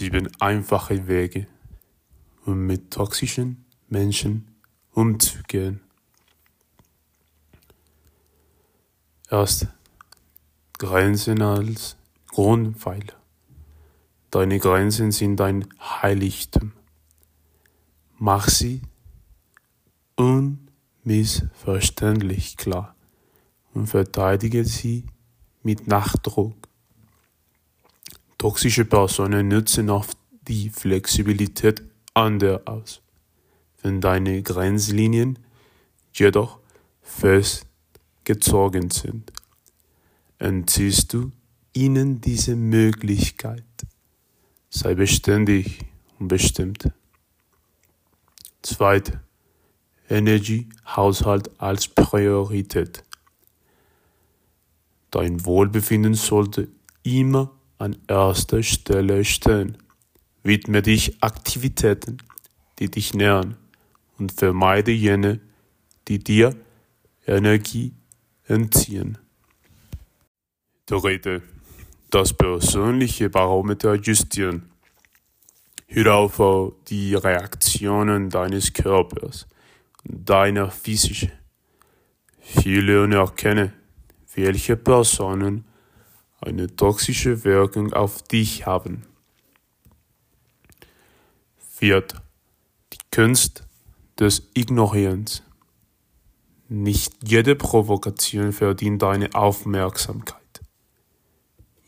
Sieben einfache Wege, um mit toxischen Menschen umzugehen. Erst Grenzen als Grundpfeiler. Deine Grenzen sind dein Heiligtum. Mach sie unmissverständlich klar und verteidige sie mit Nachdruck. Toxische Personen nutzen oft die Flexibilität anderer aus. Wenn deine Grenzlinien jedoch festgezogen sind, entziehst du ihnen diese Möglichkeit. Sei beständig und bestimmt. Zweit, Energiehaushalt als Priorität. Dein Wohlbefinden sollte immer an erster Stelle stehen. Widme dich Aktivitäten, die dich nähern und vermeide jene, die dir Energie entziehen. Dritte, das persönliche Barometer justieren. Hör auf die Reaktionen deines Körpers und deiner physischen. Viele erkennen, welche Personen eine toxische Wirkung auf dich haben. Viert. Die Kunst des Ignorierens. Nicht jede Provokation verdient deine Aufmerksamkeit.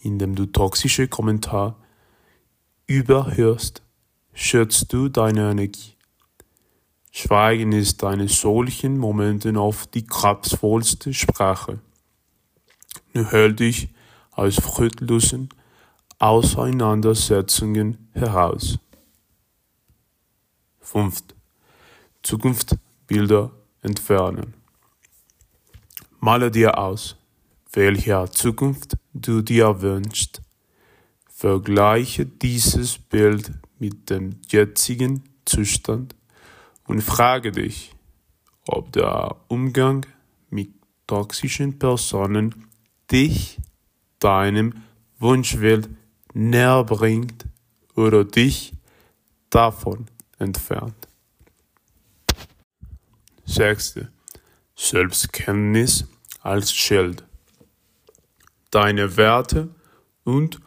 Indem du toxische Kommentare überhörst, schützt du deine Energie. Schweigen ist in solchen Momenten oft die kraftvollste Sprache. Nur hör dich aus fruchtlosen Auseinandersetzungen heraus. Fünft. Zukunftsbilder entfernen. Male dir aus, welche Zukunft du dir wünschst. Vergleiche dieses Bild mit dem jetzigen Zustand und frage dich, ob der Umgang mit toxischen Personen dich deinem Wunschwelt näher bringt oder dich davon entfernt. Sechste. Selbstkenntnis als Schild. Deine Werte und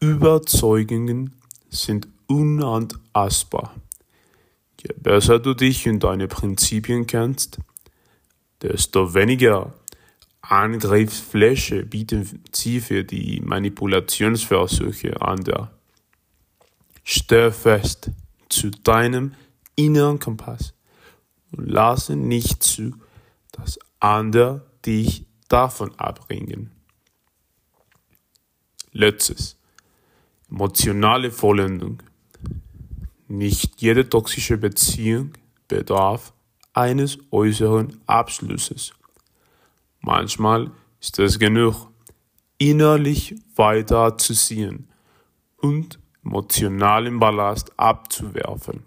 Überzeugungen sind unantastbar. Je besser du dich und deine Prinzipien kennst, desto weniger Angriffsfläche bieten sie für die Manipulationsversuche an der. Steh fest zu deinem inneren Kompass und lasse nicht zu, dass andere dich davon abbringen. Letztes. Emotionale Vollendung. Nicht jede toxische Beziehung bedarf eines äußeren Abschlusses. Manchmal ist es genug, innerlich weiterzuziehen und emotionalen Ballast abzuwerfen.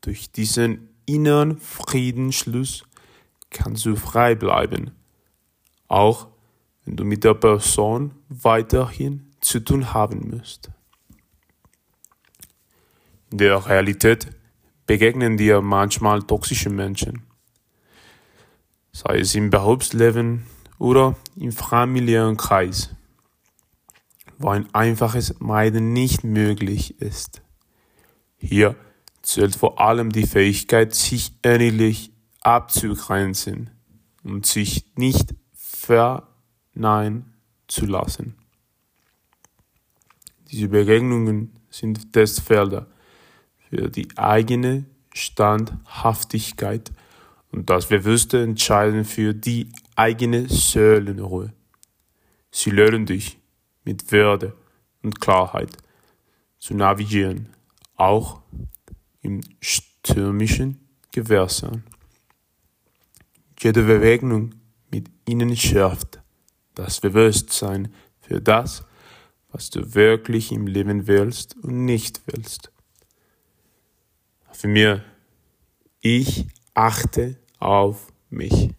Durch diesen inneren Friedensschluss kannst du frei bleiben, auch wenn du mit der Person weiterhin zu tun haben musst. In der Realität begegnen dir manchmal toxische Menschen sei es im Berufsleben oder im familiären Kreis, wo ein einfaches Meiden nicht möglich ist. Hier zählt vor allem die Fähigkeit, sich ähnlich abzugrenzen und sich nicht verneinen zu lassen. Diese Begegnungen sind Testfelder für die eigene Standhaftigkeit und das bewusste Entscheiden für die eigene Seelenruhe. Sie lernen dich mit Würde und Klarheit zu navigieren, auch im stürmischen Gewässern. Jede Bewegung mit ihnen schärft das Bewusstsein für das, was du wirklich im Leben willst und nicht willst. Für mir, ich achte auf mich.